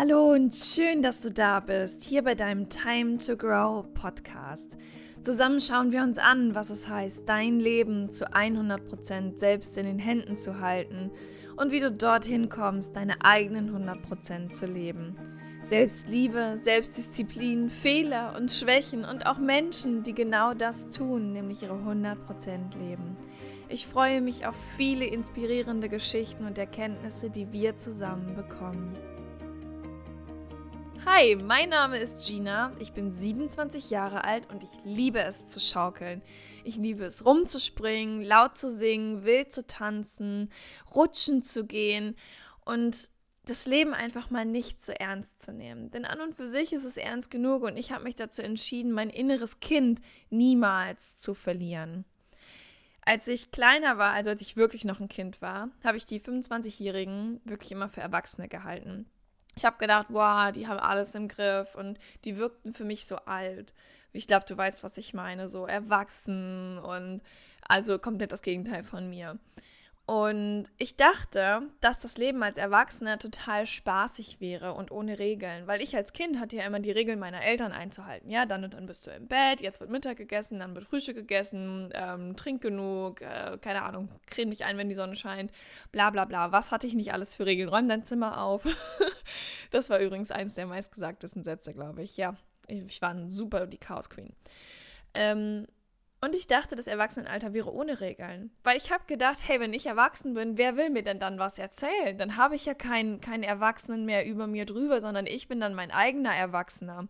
Hallo und schön, dass du da bist, hier bei deinem Time to Grow Podcast. Zusammen schauen wir uns an, was es heißt, dein Leben zu 100% selbst in den Händen zu halten und wie du dorthin kommst, deine eigenen 100% zu leben. Selbstliebe, Selbstdisziplin, Fehler und Schwächen und auch Menschen, die genau das tun, nämlich ihre 100% leben. Ich freue mich auf viele inspirierende Geschichten und Erkenntnisse, die wir zusammen bekommen. Hi, mein Name ist Gina. Ich bin 27 Jahre alt und ich liebe es zu schaukeln. Ich liebe es rumzuspringen, laut zu singen, wild zu tanzen, rutschen zu gehen und das Leben einfach mal nicht so ernst zu nehmen. Denn an und für sich ist es ernst genug und ich habe mich dazu entschieden, mein inneres Kind niemals zu verlieren. Als ich kleiner war, also als ich wirklich noch ein Kind war, habe ich die 25-Jährigen wirklich immer für Erwachsene gehalten. Ich habe gedacht, wow, die haben alles im Griff und die wirkten für mich so alt. Ich glaube, du weißt, was ich meine, so erwachsen und also komplett das Gegenteil von mir. Und ich dachte, dass das Leben als Erwachsener total spaßig wäre und ohne Regeln, weil ich als Kind hatte ja immer die Regeln meiner Eltern einzuhalten. Ja, dann und dann bist du im Bett, jetzt wird Mittag gegessen, dann wird Frühstück gegessen, ähm, trink genug, äh, keine Ahnung, creme dich ein, wenn die Sonne scheint, bla bla bla. Was hatte ich nicht alles für Regeln? Räum dein Zimmer auf. das war übrigens eins der meistgesagtesten Sätze, glaube ich. Ja, ich, ich war super die Chaos Queen. Ähm, und ich dachte, das Erwachsenenalter wäre ohne Regeln. Weil ich habe gedacht, hey, wenn ich erwachsen bin, wer will mir denn dann was erzählen? Dann habe ich ja keinen kein Erwachsenen mehr über mir drüber, sondern ich bin dann mein eigener Erwachsener.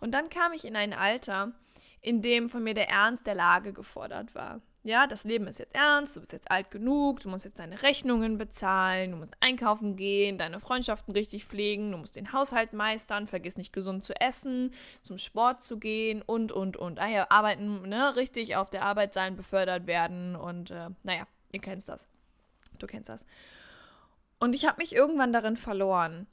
Und dann kam ich in ein Alter, in dem von mir der Ernst der Lage gefordert war. Ja, das Leben ist jetzt ernst, du bist jetzt alt genug, du musst jetzt deine Rechnungen bezahlen, du musst einkaufen gehen, deine Freundschaften richtig pflegen, du musst den Haushalt meistern, vergiss nicht gesund zu essen, zum Sport zu gehen und, und, und. Ah ja, arbeiten, ne, richtig auf der Arbeit sein, befördert werden und, äh, naja, ihr kennt das. Du kennst das. Und ich habe mich irgendwann darin verloren.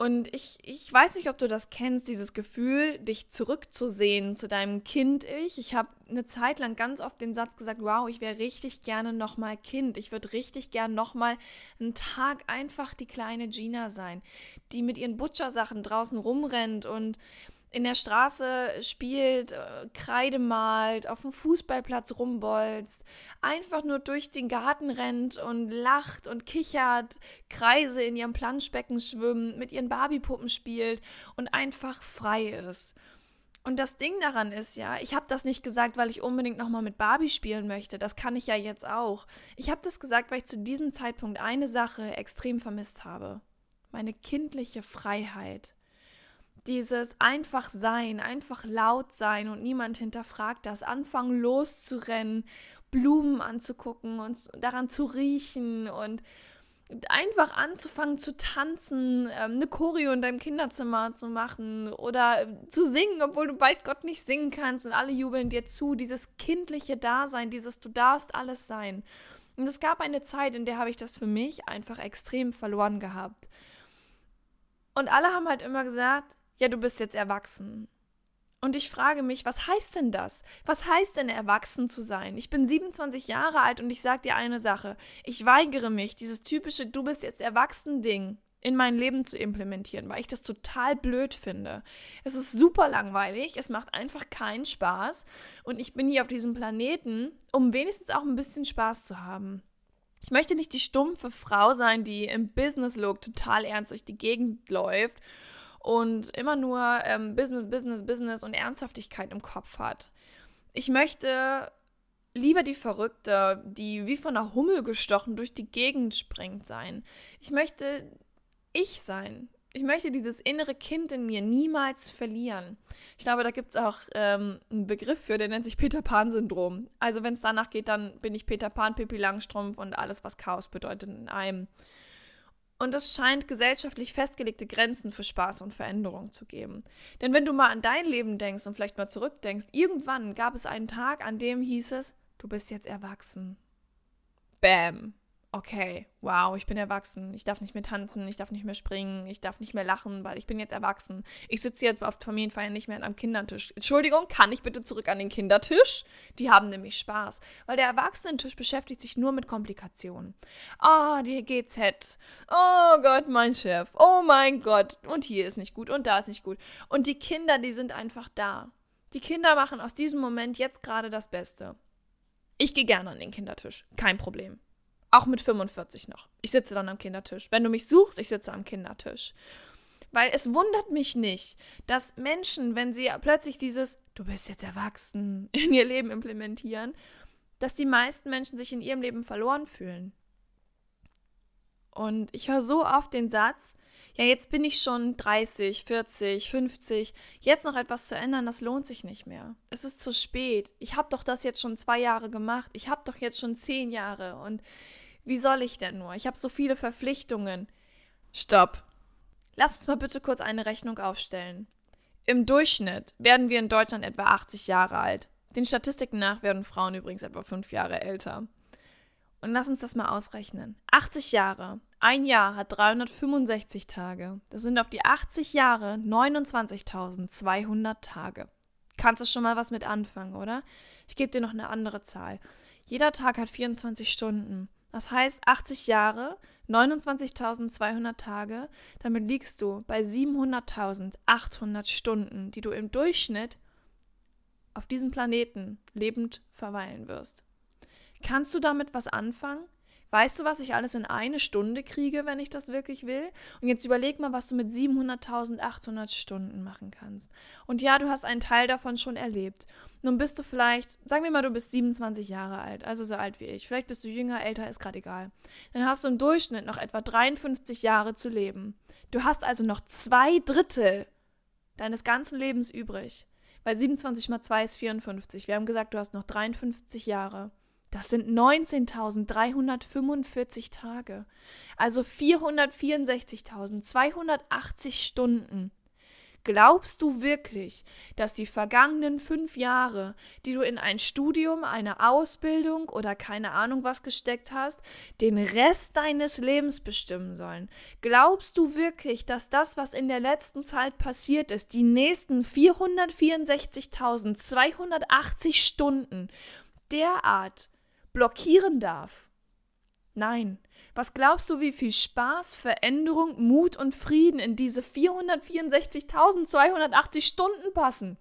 Und ich, ich weiß nicht, ob du das kennst, dieses Gefühl, dich zurückzusehen zu deinem Kind-Ich. Ich habe eine Zeit lang ganz oft den Satz gesagt, wow, ich wäre richtig gerne nochmal Kind. Ich würde richtig gerne nochmal einen Tag einfach die kleine Gina sein, die mit ihren Butcher-Sachen draußen rumrennt und in der Straße spielt, äh, Kreide malt, auf dem Fußballplatz rumbolzt, einfach nur durch den Garten rennt und lacht und kichert, Kreise in ihrem Planschbecken schwimmt, mit ihren Barbiepuppen spielt und einfach frei ist. Und das Ding daran ist ja, ich habe das nicht gesagt, weil ich unbedingt nochmal mit Barbie spielen möchte. Das kann ich ja jetzt auch. Ich habe das gesagt, weil ich zu diesem Zeitpunkt eine Sache extrem vermisst habe. Meine kindliche Freiheit dieses einfach sein, einfach laut sein und niemand hinterfragt das, anfangen loszurennen, Blumen anzugucken und daran zu riechen und einfach anzufangen zu tanzen, ähm, eine Choreo in deinem Kinderzimmer zu machen oder zu singen, obwohl du weiß Gott nicht singen kannst und alle jubeln dir zu, dieses kindliche Dasein, dieses du darfst alles sein. Und es gab eine Zeit, in der habe ich das für mich einfach extrem verloren gehabt. Und alle haben halt immer gesagt, ja, du bist jetzt erwachsen. Und ich frage mich, was heißt denn das? Was heißt denn erwachsen zu sein? Ich bin 27 Jahre alt und ich sage dir eine Sache. Ich weigere mich, dieses typische Du bist jetzt erwachsen Ding in mein Leben zu implementieren, weil ich das total blöd finde. Es ist super langweilig, es macht einfach keinen Spaß und ich bin hier auf diesem Planeten, um wenigstens auch ein bisschen Spaß zu haben. Ich möchte nicht die stumpfe Frau sein, die im Business-Look total ernst durch die Gegend läuft und immer nur ähm, Business, Business, Business und Ernsthaftigkeit im Kopf hat. Ich möchte lieber die Verrückte, die wie von einer Hummel gestochen durch die Gegend springt sein. Ich möchte ich sein. Ich möchte dieses innere Kind in mir niemals verlieren. Ich glaube, da gibt es auch ähm, einen Begriff für, der nennt sich Peter Pan-Syndrom. Also wenn es danach geht, dann bin ich Peter Pan, Pippi Langstrumpf und alles, was Chaos bedeutet in einem. Und es scheint gesellschaftlich festgelegte Grenzen für Spaß und Veränderung zu geben. Denn wenn du mal an dein Leben denkst und vielleicht mal zurückdenkst, irgendwann gab es einen Tag, an dem hieß es, du bist jetzt erwachsen. Bam. Okay, wow, ich bin erwachsen, ich darf nicht mehr tanzen, ich darf nicht mehr springen, ich darf nicht mehr lachen, weil ich bin jetzt erwachsen. Ich sitze jetzt auf Familienfeiern nicht mehr am Kindertisch. Entschuldigung, kann ich bitte zurück an den Kindertisch? Die haben nämlich Spaß, weil der Erwachsenentisch beschäftigt sich nur mit Komplikationen. Ah, oh, die GZ. Oh Gott, mein Chef. Oh mein Gott. Und hier ist nicht gut und da ist nicht gut. Und die Kinder, die sind einfach da. Die Kinder machen aus diesem Moment jetzt gerade das Beste. Ich gehe gerne an den Kindertisch. Kein Problem. Auch mit 45 noch. Ich sitze dann am Kindertisch. Wenn du mich suchst, ich sitze am Kindertisch. Weil es wundert mich nicht, dass Menschen, wenn sie plötzlich dieses Du bist jetzt erwachsen in ihr Leben implementieren, dass die meisten Menschen sich in ihrem Leben verloren fühlen. Und ich höre so oft den Satz, ja, jetzt bin ich schon 30, 40, 50, jetzt noch etwas zu ändern, das lohnt sich nicht mehr. Es ist zu spät. Ich habe doch das jetzt schon zwei Jahre gemacht. Ich habe doch jetzt schon zehn Jahre. Und wie soll ich denn nur? Ich habe so viele Verpflichtungen. Stopp. Lass uns mal bitte kurz eine Rechnung aufstellen. Im Durchschnitt werden wir in Deutschland etwa 80 Jahre alt. Den Statistiken nach werden Frauen übrigens etwa fünf Jahre älter. Und lass uns das mal ausrechnen. 80 Jahre. Ein Jahr hat 365 Tage. Das sind auf die 80 Jahre 29.200 Tage. Kannst du schon mal was mit anfangen, oder? Ich gebe dir noch eine andere Zahl. Jeder Tag hat 24 Stunden. Das heißt 80 Jahre, 29.200 Tage. Damit liegst du bei 700.800 Stunden, die du im Durchschnitt auf diesem Planeten lebend verweilen wirst. Kannst du damit was anfangen? Weißt du, was ich alles in eine Stunde kriege, wenn ich das wirklich will? Und jetzt überleg mal, was du mit 700.800 Stunden machen kannst. Und ja, du hast einen Teil davon schon erlebt. Nun bist du vielleicht, sagen wir mal, du bist 27 Jahre alt, also so alt wie ich. Vielleicht bist du jünger, älter, ist gerade egal. Dann hast du im Durchschnitt noch etwa 53 Jahre zu leben. Du hast also noch zwei Drittel deines ganzen Lebens übrig. Weil 27 mal 2 ist 54. Wir haben gesagt, du hast noch 53 Jahre. Das sind 19.345 Tage, also 464.280 Stunden. Glaubst du wirklich, dass die vergangenen fünf Jahre, die du in ein Studium, eine Ausbildung oder keine Ahnung was gesteckt hast, den Rest deines Lebens bestimmen sollen? Glaubst du wirklich, dass das, was in der letzten Zeit passiert ist, die nächsten 464.280 Stunden derart blockieren darf. Nein. Was glaubst du, wie viel Spaß, Veränderung, Mut und Frieden in diese 464.280 Stunden passen?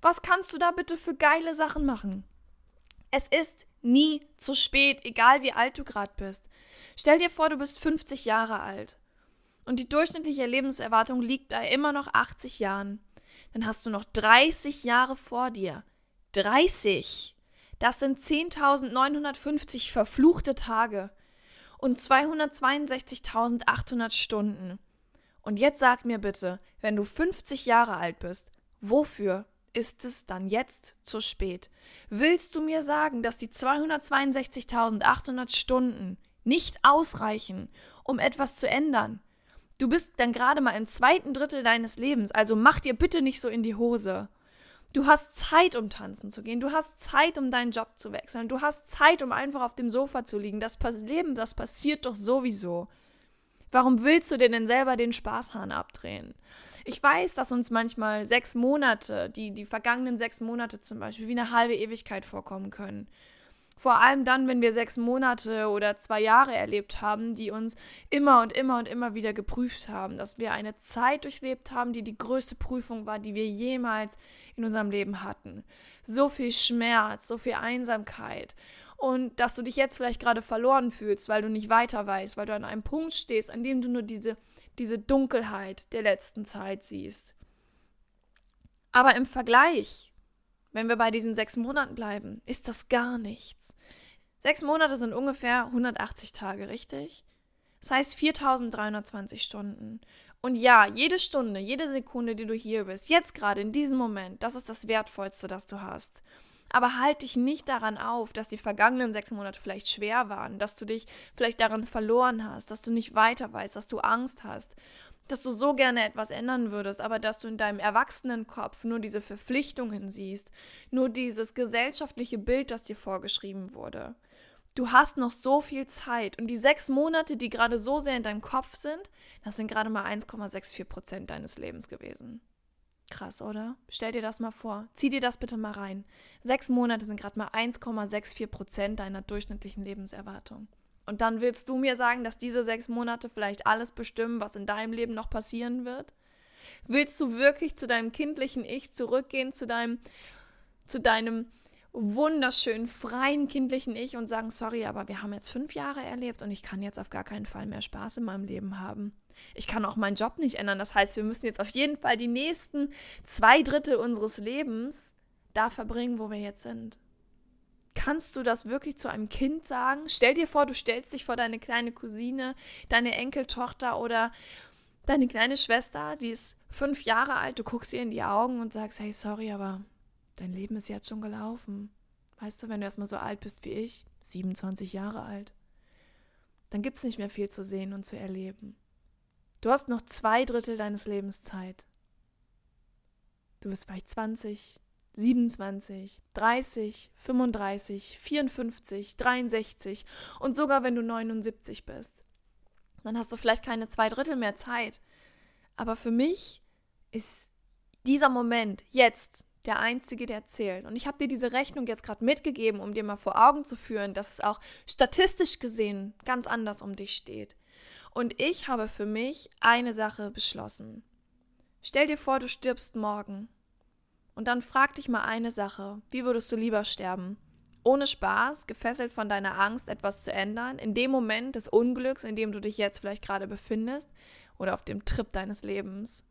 Was kannst du da bitte für geile Sachen machen? Es ist nie zu spät, egal wie alt du gerade bist. Stell dir vor, du bist 50 Jahre alt und die durchschnittliche Lebenserwartung liegt bei immer noch 80 Jahren. Dann hast du noch 30 Jahre vor dir. 30! Das sind 10.950 verfluchte Tage und 262.800 Stunden. Und jetzt sag mir bitte, wenn du 50 Jahre alt bist, wofür ist es dann jetzt zu spät? Willst du mir sagen, dass die 262.800 Stunden nicht ausreichen, um etwas zu ändern? Du bist dann gerade mal im zweiten Drittel deines Lebens, also mach dir bitte nicht so in die Hose. Du hast Zeit, um tanzen zu gehen. Du hast Zeit, um deinen Job zu wechseln. Du hast Zeit, um einfach auf dem Sofa zu liegen. Das Leben, das passiert doch sowieso. Warum willst du dir denn selber den Spaßhahn abdrehen? Ich weiß, dass uns manchmal sechs Monate, die, die vergangenen sechs Monate zum Beispiel, wie eine halbe Ewigkeit vorkommen können. Vor allem dann, wenn wir sechs Monate oder zwei Jahre erlebt haben, die uns immer und immer und immer wieder geprüft haben, dass wir eine Zeit durchlebt haben, die die größte Prüfung war, die wir jemals in unserem Leben hatten. So viel Schmerz, so viel Einsamkeit. Und dass du dich jetzt vielleicht gerade verloren fühlst, weil du nicht weiter weißt, weil du an einem Punkt stehst, an dem du nur diese, diese Dunkelheit der letzten Zeit siehst. Aber im Vergleich wenn wir bei diesen sechs Monaten bleiben, ist das gar nichts. Sechs Monate sind ungefähr 180 Tage, richtig? Das heißt 4320 Stunden. Und ja, jede Stunde, jede Sekunde, die du hier bist, jetzt gerade in diesem Moment, das ist das Wertvollste, das du hast. Aber halt dich nicht daran auf, dass die vergangenen sechs Monate vielleicht schwer waren, dass du dich vielleicht daran verloren hast, dass du nicht weiter weißt, dass du Angst hast dass du so gerne etwas ändern würdest, aber dass du in deinem Erwachsenenkopf nur diese Verpflichtungen siehst, nur dieses gesellschaftliche Bild, das dir vorgeschrieben wurde. Du hast noch so viel Zeit. Und die sechs Monate, die gerade so sehr in deinem Kopf sind, das sind gerade mal 1,64 Prozent deines Lebens gewesen. Krass, oder? Stell dir das mal vor. Zieh dir das bitte mal rein. Sechs Monate sind gerade mal 1,64 Prozent deiner durchschnittlichen Lebenserwartung. Und dann willst du mir sagen, dass diese sechs Monate vielleicht alles bestimmen, was in deinem Leben noch passieren wird? Willst du wirklich zu deinem kindlichen Ich zurückgehen, zu deinem, zu deinem wunderschönen, freien kindlichen Ich und sagen, sorry, aber wir haben jetzt fünf Jahre erlebt und ich kann jetzt auf gar keinen Fall mehr Spaß in meinem Leben haben. Ich kann auch meinen Job nicht ändern. Das heißt, wir müssen jetzt auf jeden Fall die nächsten zwei Drittel unseres Lebens da verbringen, wo wir jetzt sind. Kannst du das wirklich zu einem Kind sagen? Stell dir vor, du stellst dich vor deine kleine Cousine, deine Enkeltochter oder deine kleine Schwester, die ist fünf Jahre alt, du guckst ihr in die Augen und sagst, hey, sorry, aber dein Leben ist jetzt schon gelaufen. Weißt du, wenn du erstmal so alt bist wie ich, 27 Jahre alt, dann gibt es nicht mehr viel zu sehen und zu erleben. Du hast noch zwei Drittel deines Lebens Zeit. Du bist vielleicht 20, 27, 30, 35, 54, 63 und sogar wenn du 79 bist. Dann hast du vielleicht keine zwei Drittel mehr Zeit. Aber für mich ist dieser Moment jetzt der einzige, der zählt. Und ich habe dir diese Rechnung jetzt gerade mitgegeben, um dir mal vor Augen zu führen, dass es auch statistisch gesehen ganz anders um dich steht. Und ich habe für mich eine Sache beschlossen. Stell dir vor, du stirbst morgen. Und dann frag dich mal eine Sache. Wie würdest du lieber sterben? Ohne Spaß, gefesselt von deiner Angst, etwas zu ändern, in dem Moment des Unglücks, in dem du dich jetzt vielleicht gerade befindest, oder auf dem Trip deines Lebens.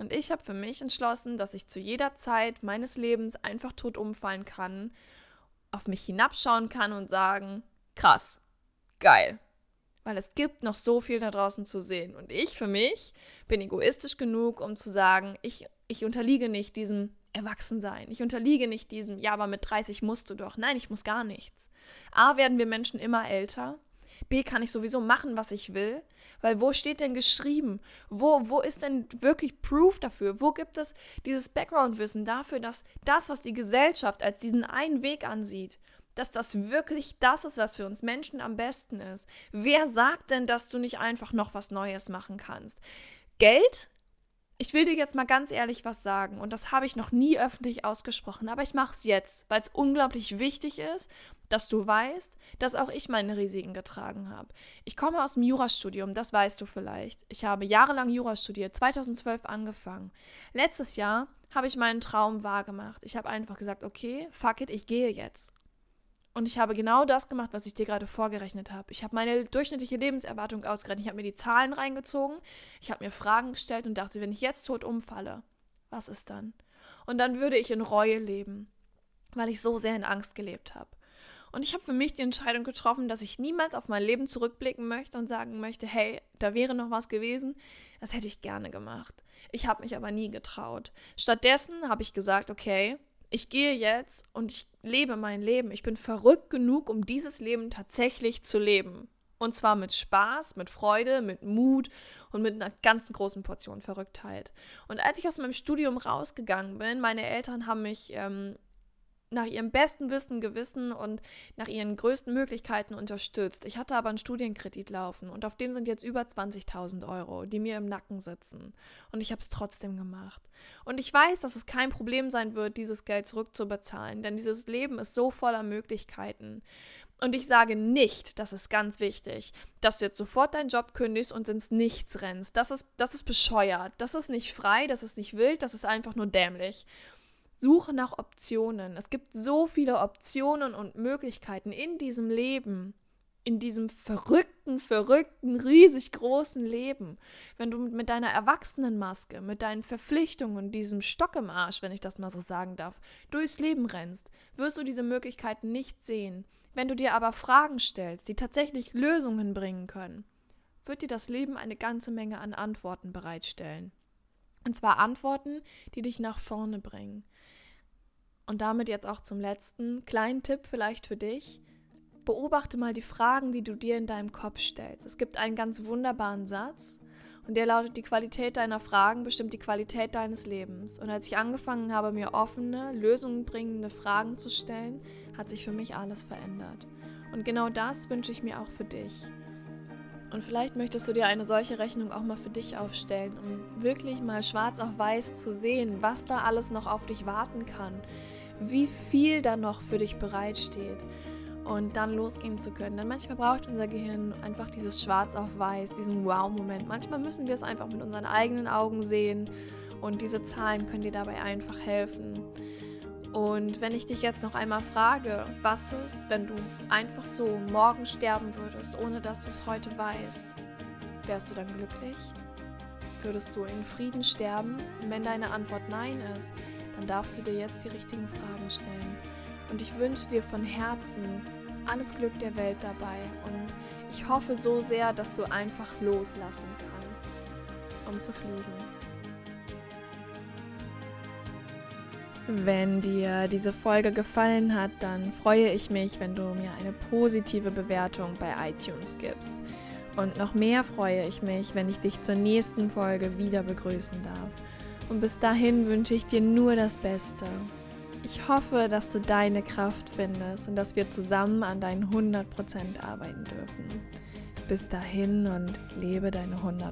Und ich habe für mich entschlossen, dass ich zu jeder Zeit meines Lebens einfach tot umfallen kann, auf mich hinabschauen kann und sagen, krass, geil. Weil es gibt noch so viel da draußen zu sehen. Und ich für mich bin egoistisch genug, um zu sagen, ich, ich unterliege nicht diesem Erwachsensein. Ich unterliege nicht diesem, ja, aber mit 30 musst du doch. Nein, ich muss gar nichts. A, werden wir Menschen immer älter. B, kann ich sowieso machen, was ich will. Weil wo steht denn geschrieben? Wo, wo ist denn wirklich Proof dafür? Wo gibt es dieses Background-Wissen dafür, dass das, was die Gesellschaft als diesen einen Weg ansieht, dass das wirklich das ist, was für uns Menschen am besten ist? Wer sagt denn, dass du nicht einfach noch was Neues machen kannst? Geld ich will dir jetzt mal ganz ehrlich was sagen und das habe ich noch nie öffentlich ausgesprochen, aber ich mache es jetzt, weil es unglaublich wichtig ist, dass du weißt, dass auch ich meine Risiken getragen habe. Ich komme aus dem Jurastudium, das weißt du vielleicht. Ich habe jahrelang Jura studiert, 2012 angefangen. Letztes Jahr habe ich meinen Traum wahrgemacht. Ich habe einfach gesagt, okay, fuck it, ich gehe jetzt. Und ich habe genau das gemacht, was ich dir gerade vorgerechnet habe. Ich habe meine durchschnittliche Lebenserwartung ausgerechnet. Ich habe mir die Zahlen reingezogen. Ich habe mir Fragen gestellt und dachte, wenn ich jetzt tot umfalle, was ist dann? Und dann würde ich in Reue leben, weil ich so sehr in Angst gelebt habe. Und ich habe für mich die Entscheidung getroffen, dass ich niemals auf mein Leben zurückblicken möchte und sagen möchte, hey, da wäre noch was gewesen. Das hätte ich gerne gemacht. Ich habe mich aber nie getraut. Stattdessen habe ich gesagt, okay, ich gehe jetzt und ich lebe mein Leben. Ich bin verrückt genug, um dieses Leben tatsächlich zu leben. Und zwar mit Spaß, mit Freude, mit Mut und mit einer ganz großen Portion Verrücktheit. Und als ich aus meinem Studium rausgegangen bin, meine Eltern haben mich ähm, nach ihrem besten Wissen, Gewissen und nach ihren größten Möglichkeiten unterstützt. Ich hatte aber einen Studienkredit laufen und auf dem sind jetzt über 20.000 Euro, die mir im Nacken sitzen. Und ich habe es trotzdem gemacht. Und ich weiß, dass es kein Problem sein wird, dieses Geld zurückzubezahlen, denn dieses Leben ist so voller Möglichkeiten. Und ich sage nicht, das ist ganz wichtig, dass du jetzt sofort deinen Job kündigst und ins Nichts rennst. Das ist, das ist bescheuert. Das ist nicht frei, das ist nicht wild, das ist einfach nur dämlich. Suche nach Optionen. Es gibt so viele Optionen und Möglichkeiten in diesem Leben, in diesem verrückten, verrückten, riesig großen Leben. Wenn du mit deiner Erwachsenenmaske, mit deinen Verpflichtungen, diesem Stock im Arsch, wenn ich das mal so sagen darf, durchs Leben rennst, wirst du diese Möglichkeiten nicht sehen. Wenn du dir aber Fragen stellst, die tatsächlich Lösungen bringen können, wird dir das Leben eine ganze Menge an Antworten bereitstellen. Und zwar Antworten, die dich nach vorne bringen. Und damit jetzt auch zum letzten kleinen Tipp vielleicht für dich. Beobachte mal die Fragen, die du dir in deinem Kopf stellst. Es gibt einen ganz wunderbaren Satz und der lautet, die Qualität deiner Fragen bestimmt die Qualität deines Lebens. Und als ich angefangen habe, mir offene, lösungenbringende Fragen zu stellen, hat sich für mich alles verändert. Und genau das wünsche ich mir auch für dich. Und vielleicht möchtest du dir eine solche Rechnung auch mal für dich aufstellen, um wirklich mal schwarz auf weiß zu sehen, was da alles noch auf dich warten kann, wie viel da noch für dich bereitsteht und dann losgehen zu können. Denn manchmal braucht unser Gehirn einfach dieses Schwarz auf Weiß, diesen Wow-Moment. Manchmal müssen wir es einfach mit unseren eigenen Augen sehen und diese Zahlen können dir dabei einfach helfen. Und wenn ich dich jetzt noch einmal frage, was ist, wenn du einfach so morgen sterben würdest, ohne dass du es heute weißt, wärst du dann glücklich? Würdest du in Frieden sterben? Und wenn deine Antwort Nein ist, dann darfst du dir jetzt die richtigen Fragen stellen. Und ich wünsche dir von Herzen alles Glück der Welt dabei. Und ich hoffe so sehr, dass du einfach loslassen kannst, um zu fliegen. Wenn dir diese Folge gefallen hat, dann freue ich mich, wenn du mir eine positive Bewertung bei iTunes gibst. Und noch mehr freue ich mich, wenn ich dich zur nächsten Folge wieder begrüßen darf. Und bis dahin wünsche ich dir nur das Beste. Ich hoffe, dass du deine Kraft findest und dass wir zusammen an deinen 100% arbeiten dürfen. Bis dahin und lebe deine 100%.